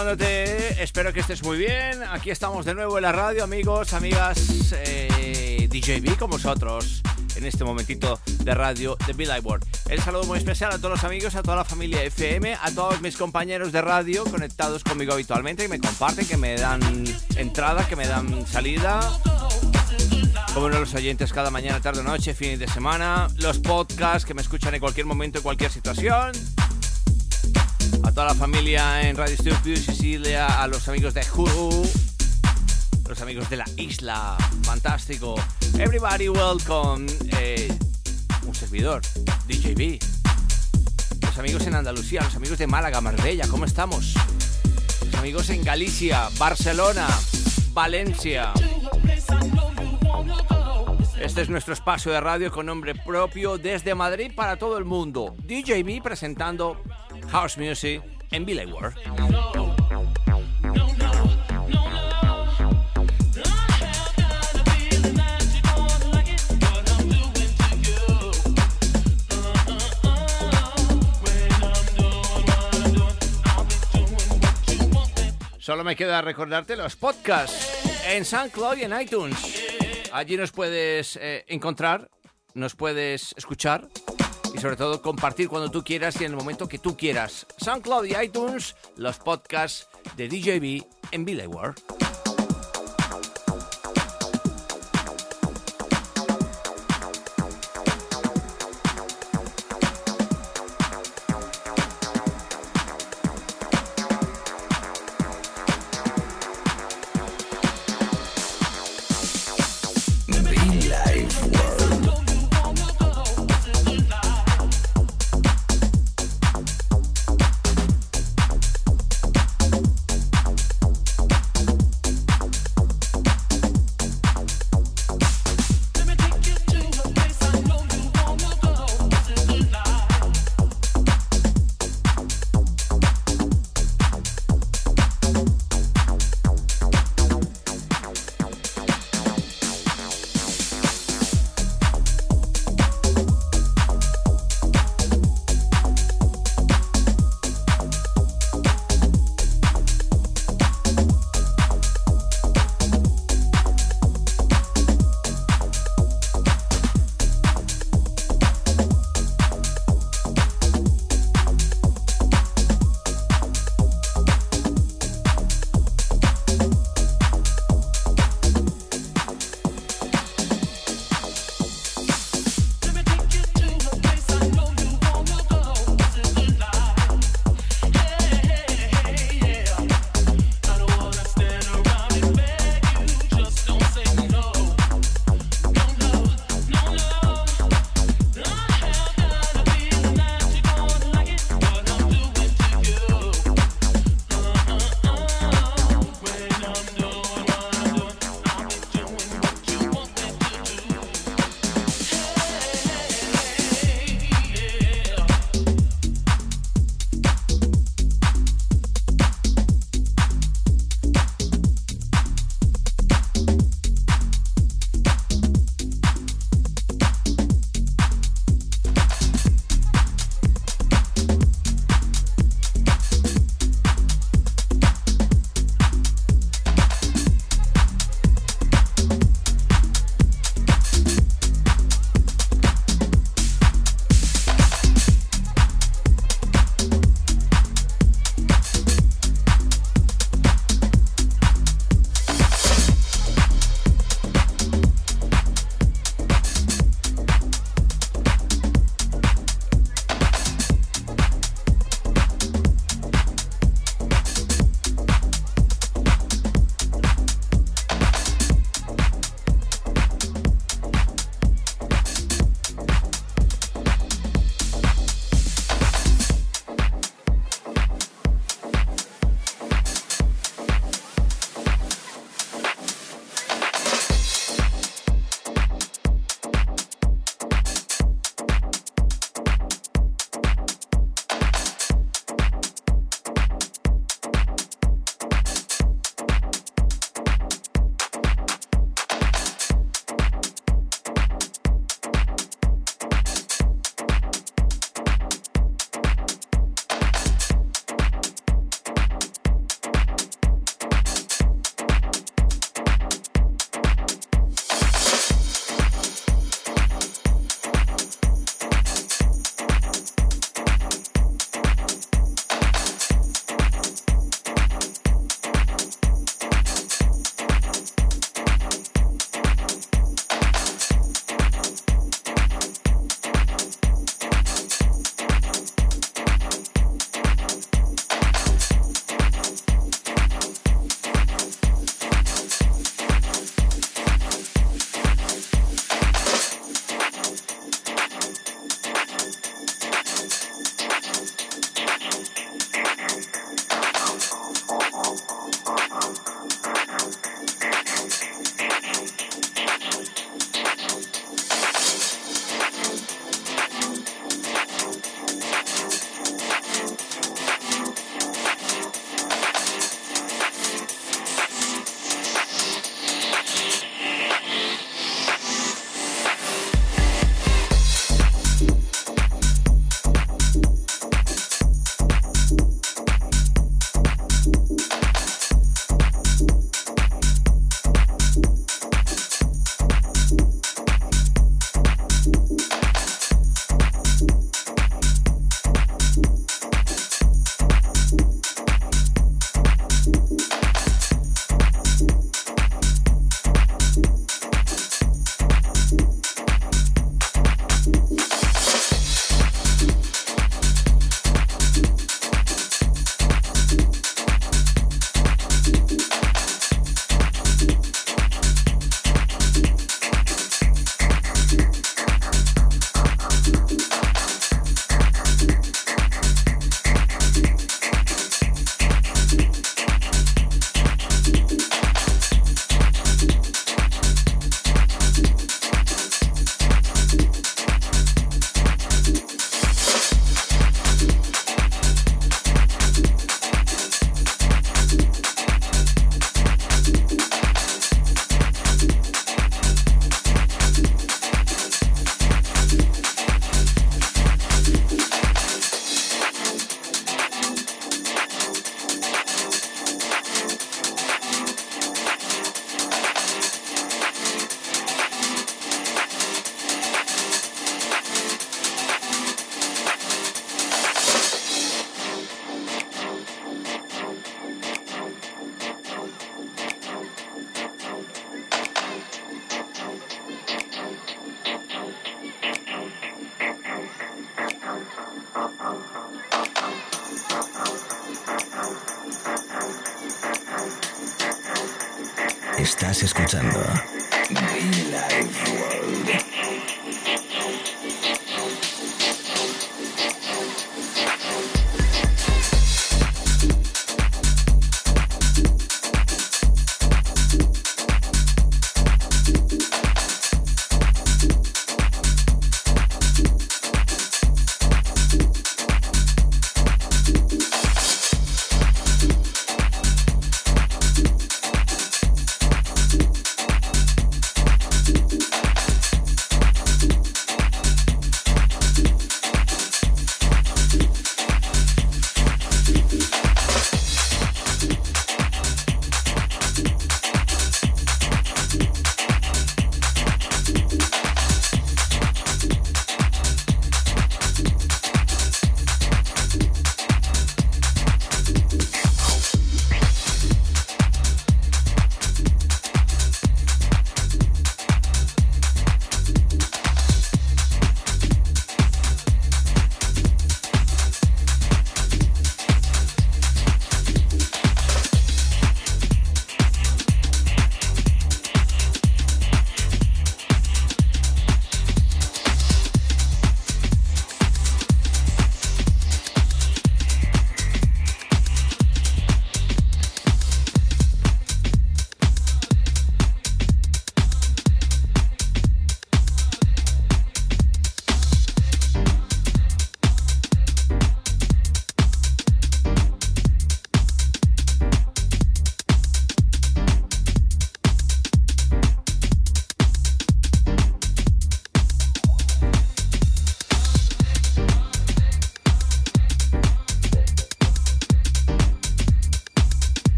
Saludándote, espero que estés muy bien. Aquí estamos de nuevo en la radio, amigos, amigas, eh, DJB con vosotros en este momentito de radio de Bill World. El saludo muy especial a todos los amigos, a toda la familia FM, a todos mis compañeros de radio conectados conmigo habitualmente, que me comparten, que me dan entrada, que me dan salida. Como los oyentes cada mañana, tarde, noche, fin de semana. Los podcasts que me escuchan en cualquier momento, en cualquier situación a toda la familia en Radio Studio Sicilia, a los amigos de Hulu, los amigos de la isla, fantástico. Everybody welcome, eh, un servidor, DJB. Los amigos en Andalucía, los amigos de Málaga, Marbella, ¿cómo estamos? Los amigos en Galicia, Barcelona, Valencia. Este es nuestro espacio de radio con nombre propio desde Madrid para todo el mundo. DJB presentando House Music en Billy World. Solo me queda recordarte los podcasts en SoundCloud y en iTunes. Allí nos puedes eh, encontrar, nos puedes escuchar y sobre todo compartir cuando tú quieras y en el momento que tú quieras. SoundCloud y iTunes, los podcasts de DJB en Billy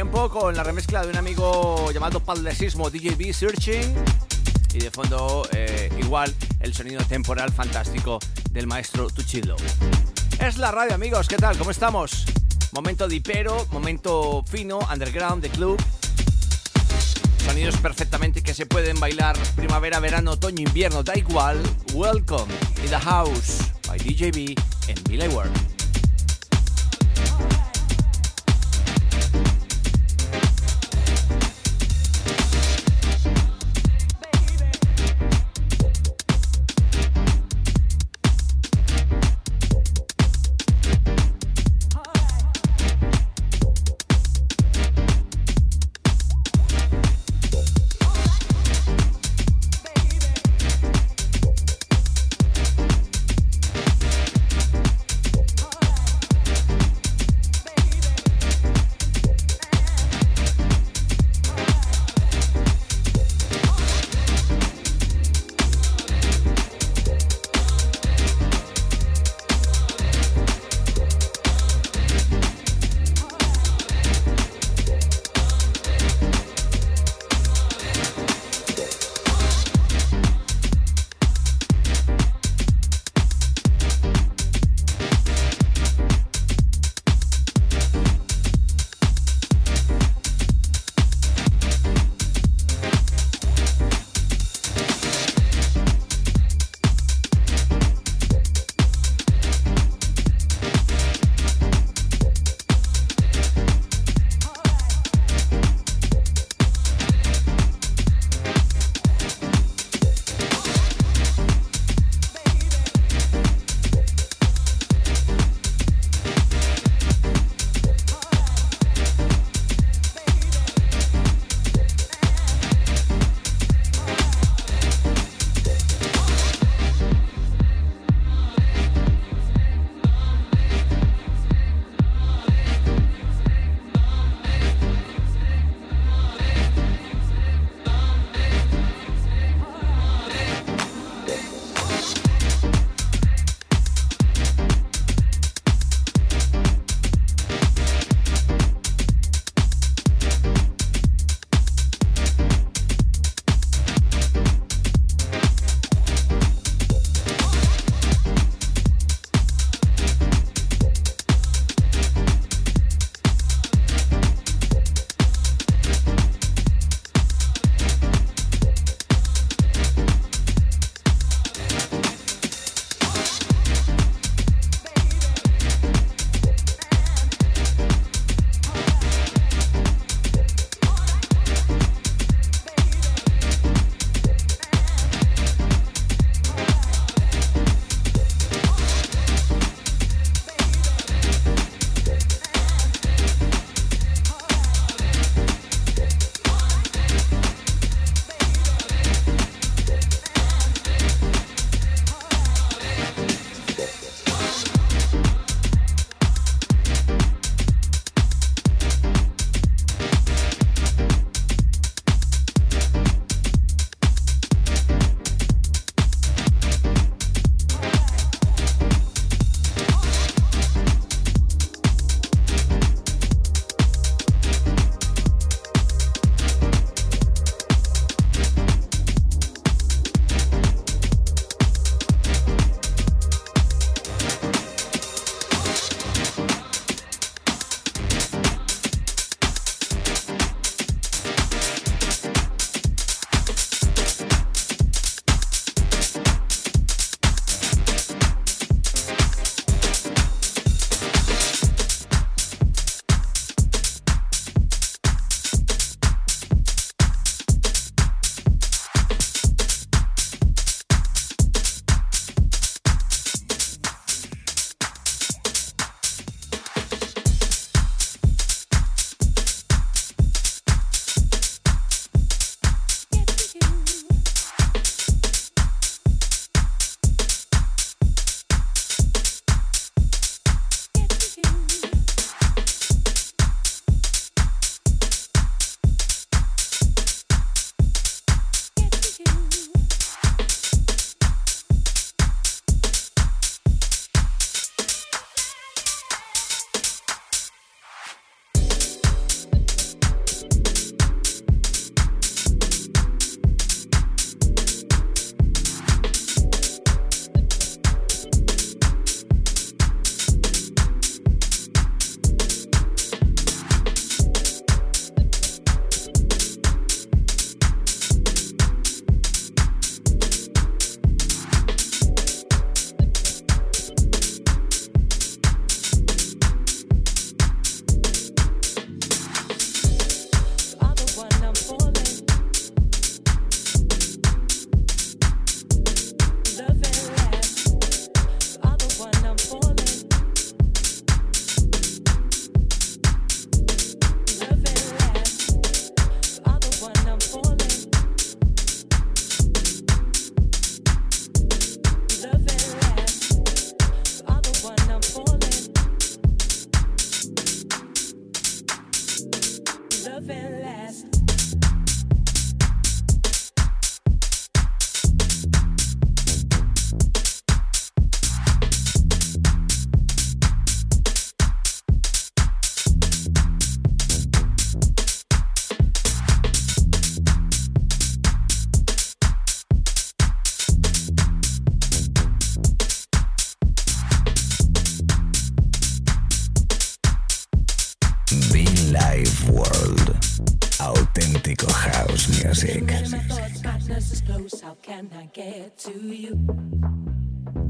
tiempo con la remezcla de un amigo llamado Paldesismo DJB Searching y de fondo eh, igual el sonido temporal fantástico del maestro Tuchilo. Es la radio amigos, ¿qué tal? ¿Cómo estamos? Momento dipero, momento fino, underground, de club. Sonidos perfectamente que se pueden bailar primavera, verano, otoño, invierno, da igual. Welcome in the house by DJB en Billy World.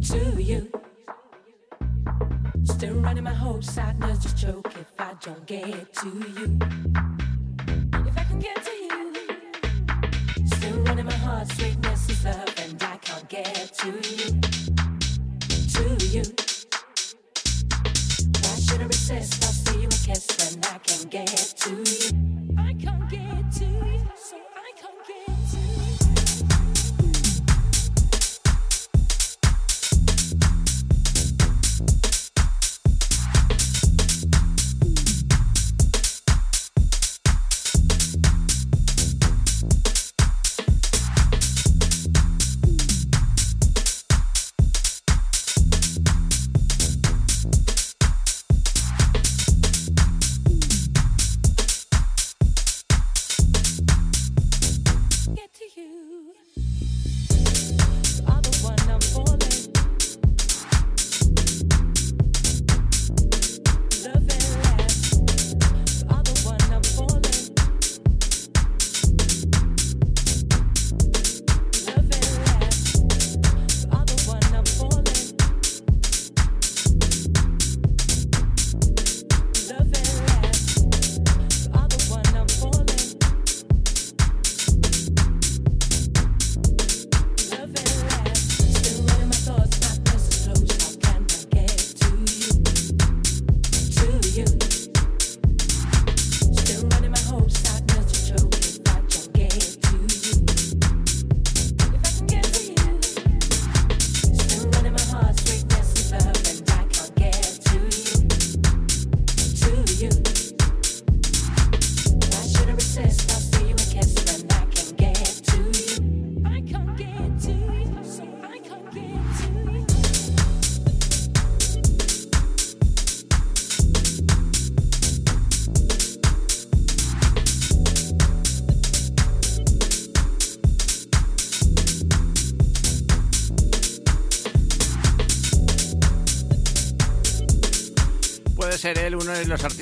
To you. Still running my hopes, sadness just choke if I don't get to you. If I can get to you. Still running my heart, sweetness is love, and I can't get to you. To you. Why should I resist? I'll see you a kiss when I can get to you.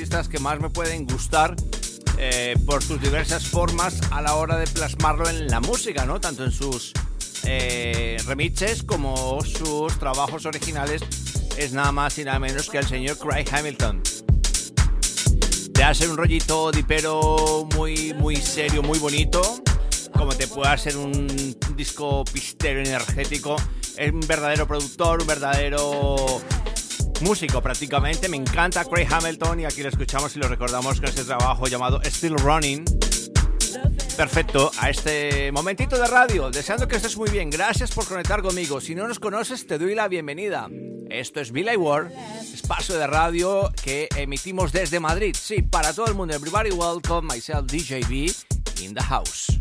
Artistas que más me pueden gustar eh, por sus diversas formas a la hora de plasmarlo en la música, ¿no? Tanto en sus eh, remixes como sus trabajos originales. Es nada más y nada menos que el señor Craig Hamilton. Te hace un rollito dipero muy, muy serio, muy bonito. Como te puede hacer un disco pistero energético. Es un verdadero productor, un verdadero músico prácticamente. Me encanta Craig Hamilton y aquí lo escuchamos y lo recordamos con este trabajo llamado Still Running. Perfecto, a este momentito de radio, deseando que estés muy bien. Gracias por conectar conmigo. Si no nos conoces, te doy la bienvenida. Esto es Billy Ward, espacio de radio que emitimos desde Madrid. Sí, para todo el mundo. Everybody welcome myself, DJB, in the house.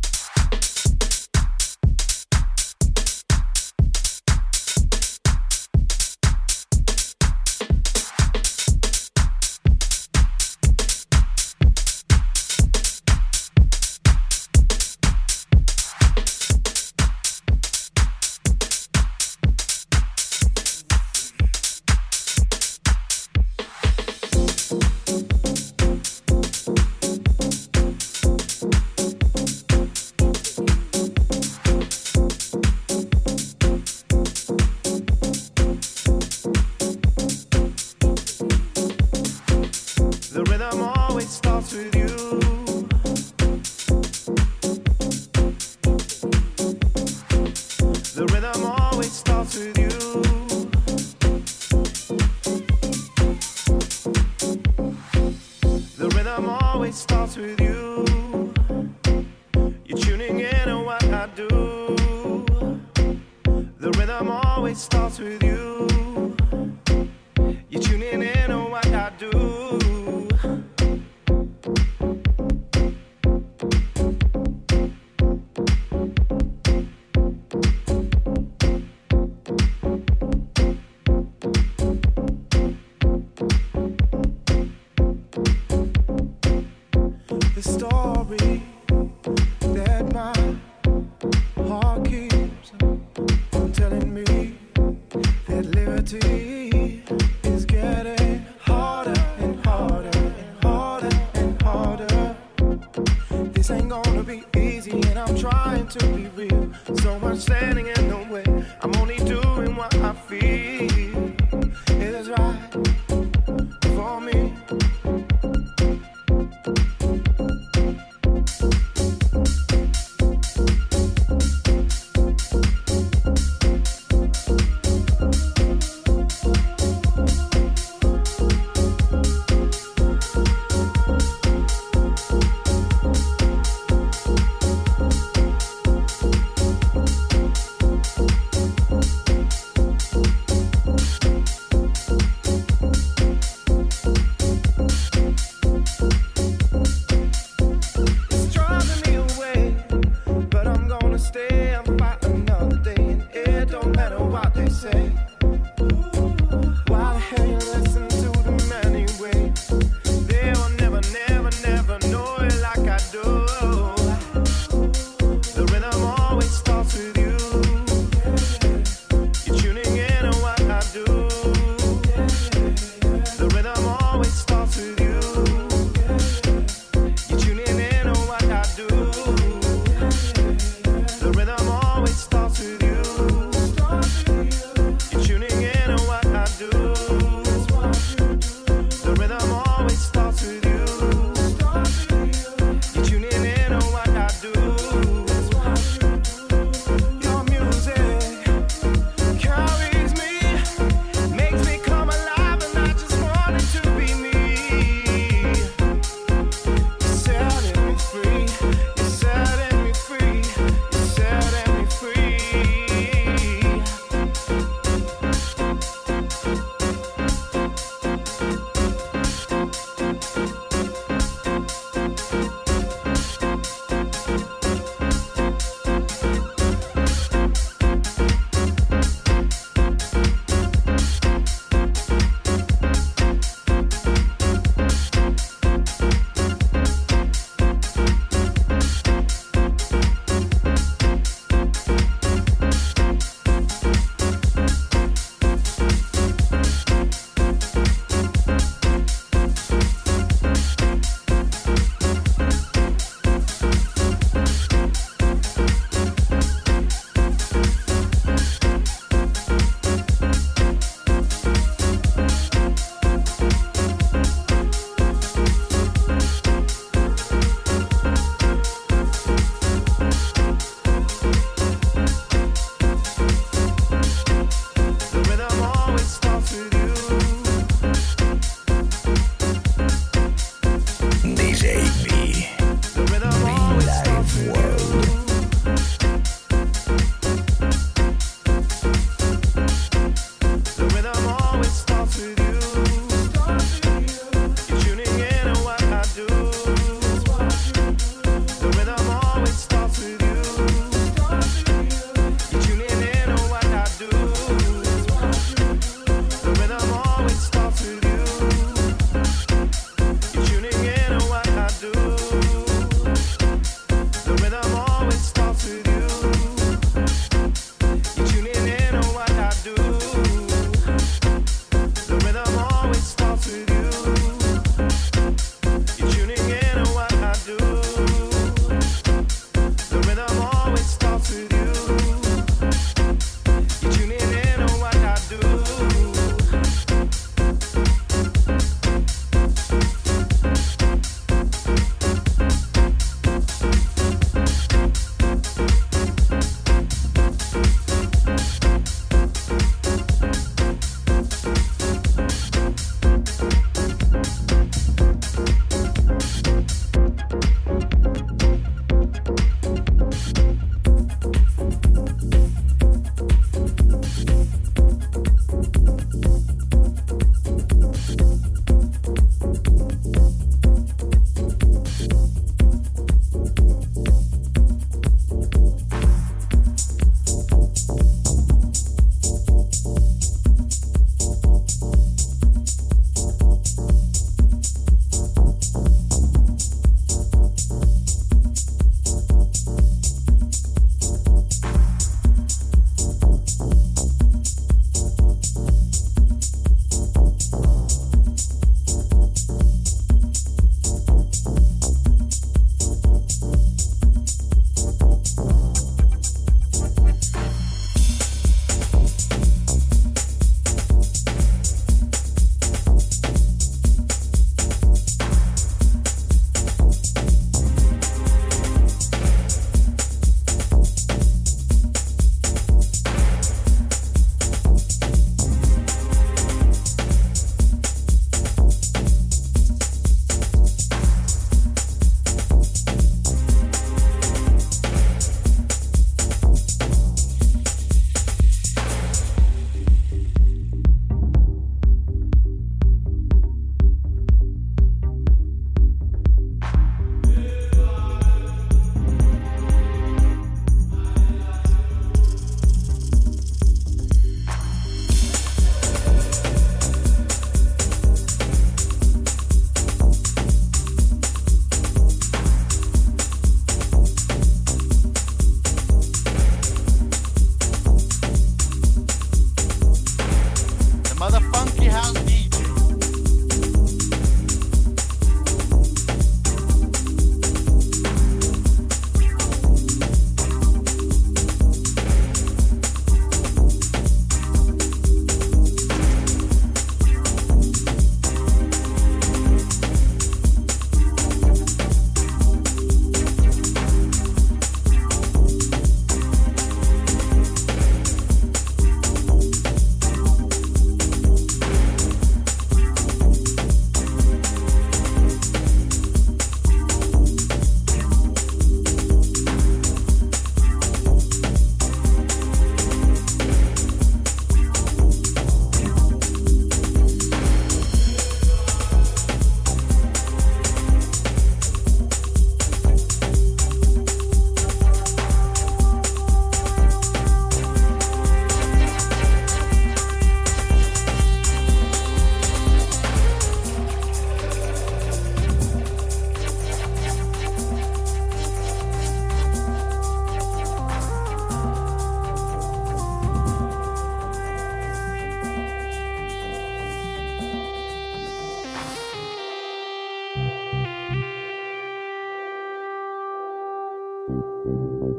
Hacemos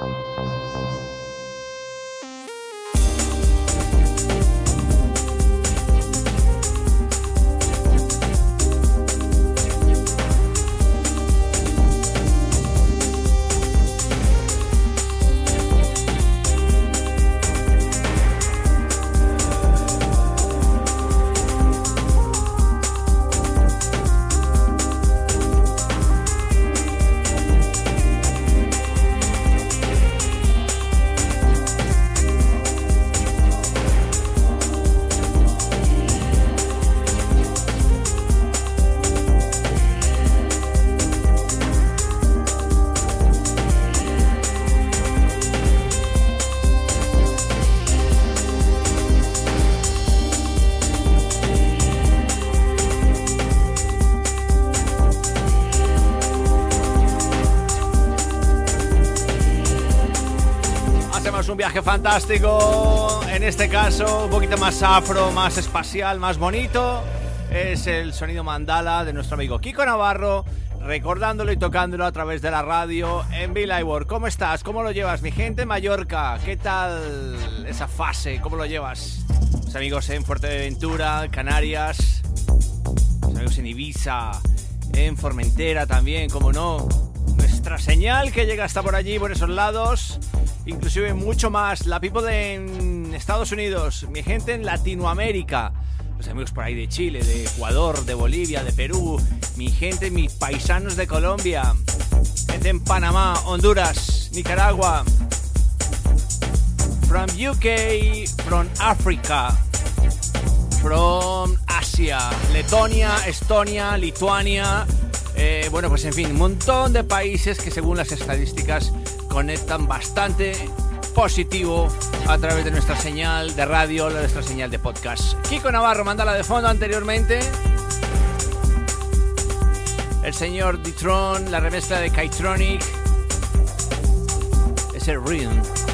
un fantástico, en este caso un poquito más afro, más espacial, más bonito. Es el sonido mandala de nuestro amigo Kiko Navarro, recordándolo y tocándolo a través de la radio en World. ¿Cómo estás? ¿Cómo lo llevas, mi gente en Mallorca? ¿Qué tal esa fase? ¿Cómo lo llevas? Los amigos en Fuerteventura, Canarias, los amigos en Ibiza, en Formentera también, como no. Nuestra señal que llega hasta por allí, por esos lados inclusive mucho más. La people en Estados Unidos, mi gente en Latinoamérica, los amigos por ahí de Chile, de Ecuador, de Bolivia, de Perú, mi gente, mis paisanos de Colombia, gente en Panamá, Honduras, Nicaragua, from UK, from Africa, from Asia, Letonia, Estonia, Lituania. eh, bueno, pues en fin, un montón de países que según las estadísticas conectan bastante positivo a través de nuestra señal de radio, nuestra señal de podcast. Kiko Navarro, mandala de fondo anteriormente. El señor Ditron, la remezcla de Kytronic. Es el Rhythm.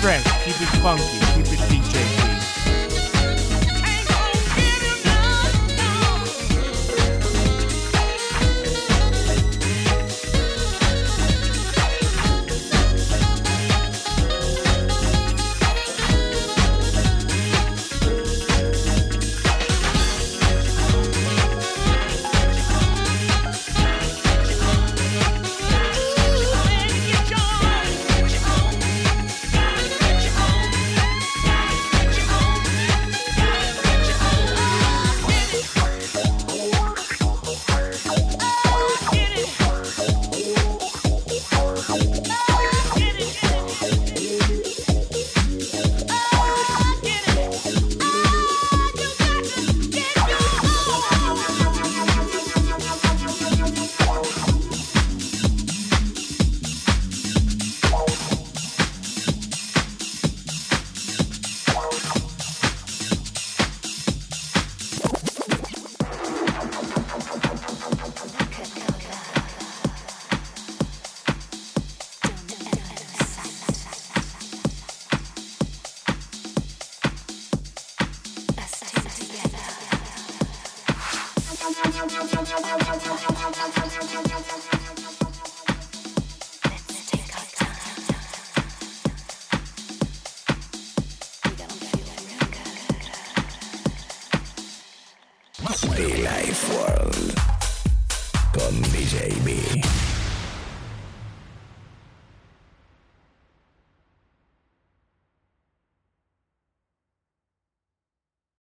fresh, keep it funky.